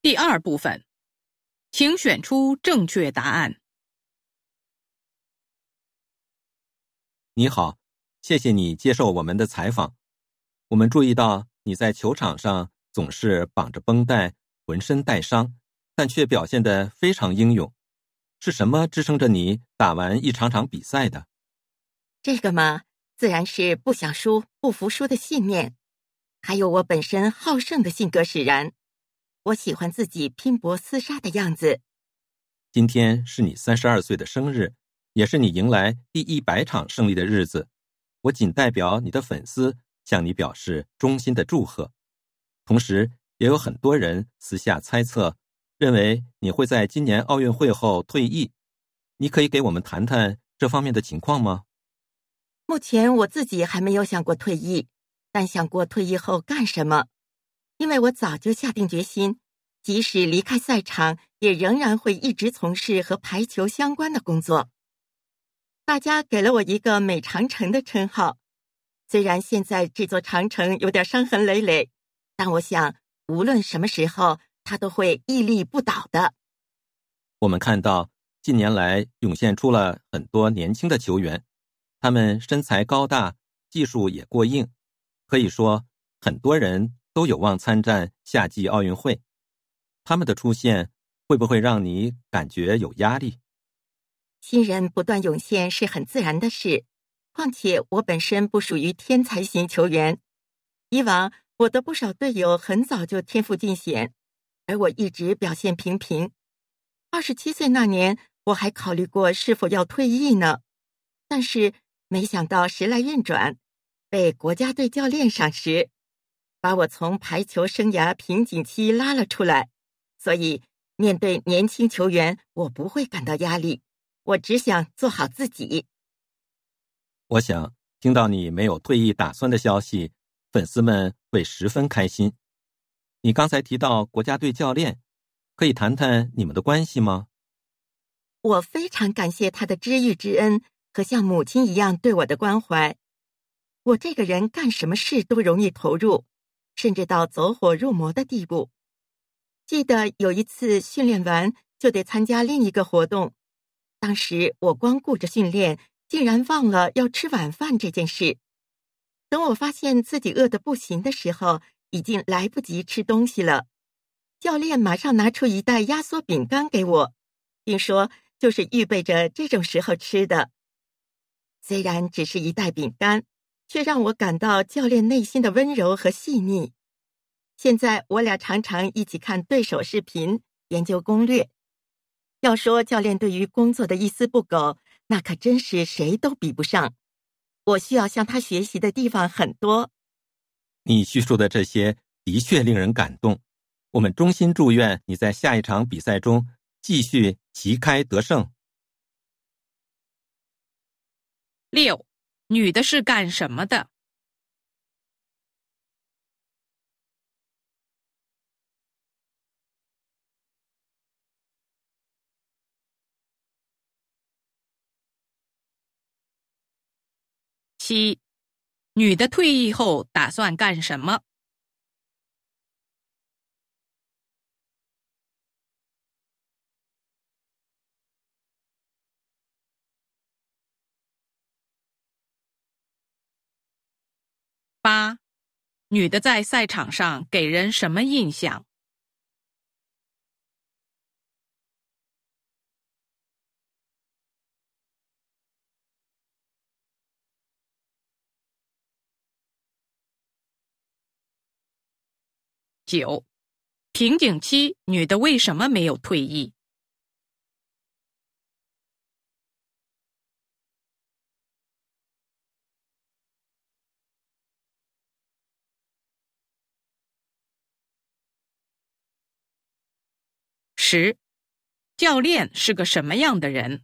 第二部分，请选出正确答案。你好，谢谢你接受我们的采访。我们注意到你在球场上总是绑着绷带，浑身带伤，但却表现得非常英勇。是什么支撑着你打完一场场比赛的？这个嘛，自然是不想输、不服输的信念，还有我本身好胜的性格使然。我喜欢自己拼搏厮杀的样子。今天是你三十二岁的生日，也是你迎来第一百场胜利的日子。我仅代表你的粉丝向你表示衷心的祝贺。同时，也有很多人私下猜测，认为你会在今年奥运会后退役。你可以给我们谈谈这方面的情况吗？目前我自己还没有想过退役，但想过退役后干什么。因为我早就下定决心，即使离开赛场，也仍然会一直从事和排球相关的工作。大家给了我一个“美长城”的称号，虽然现在这座长城有点伤痕累累，但我想无论什么时候，它都会屹立不倒的。我们看到近年来涌现出了很多年轻的球员，他们身材高大，技术也过硬，可以说很多人。都有望参战夏季奥运会，他们的出现会不会让你感觉有压力？新人不断涌现是很自然的事，况且我本身不属于天才型球员。以往我的不少队友很早就天赋尽显，而我一直表现平平。二十七岁那年，我还考虑过是否要退役呢，但是没想到时来运转，被国家队教练赏识。把我从排球生涯瓶颈期拉了出来，所以面对年轻球员，我不会感到压力。我只想做好自己。我想听到你没有退役打算的消息，粉丝们会十分开心。你刚才提到国家队教练，可以谈谈你们的关系吗？我非常感谢他的知遇之恩和像母亲一样对我的关怀。我这个人干什么事都容易投入。甚至到走火入魔的地步。记得有一次训练完就得参加另一个活动，当时我光顾着训练，竟然忘了要吃晚饭这件事。等我发现自己饿得不行的时候，已经来不及吃东西了。教练马上拿出一袋压缩饼干给我，并说就是预备着这种时候吃的。虽然只是一袋饼干。却让我感到教练内心的温柔和细腻。现在我俩常常一起看对手视频，研究攻略。要说教练对于工作的一丝不苟，那可真是谁都比不上。我需要向他学习的地方很多。你叙述的这些的确令人感动。我们衷心祝愿你在下一场比赛中继续旗开得胜。六。女的是干什么的？七，女的退役后打算干什么？八，女的在赛场上给人什么印象？九，瓶颈期，女的为什么没有退役？十，教练是个什么样的人？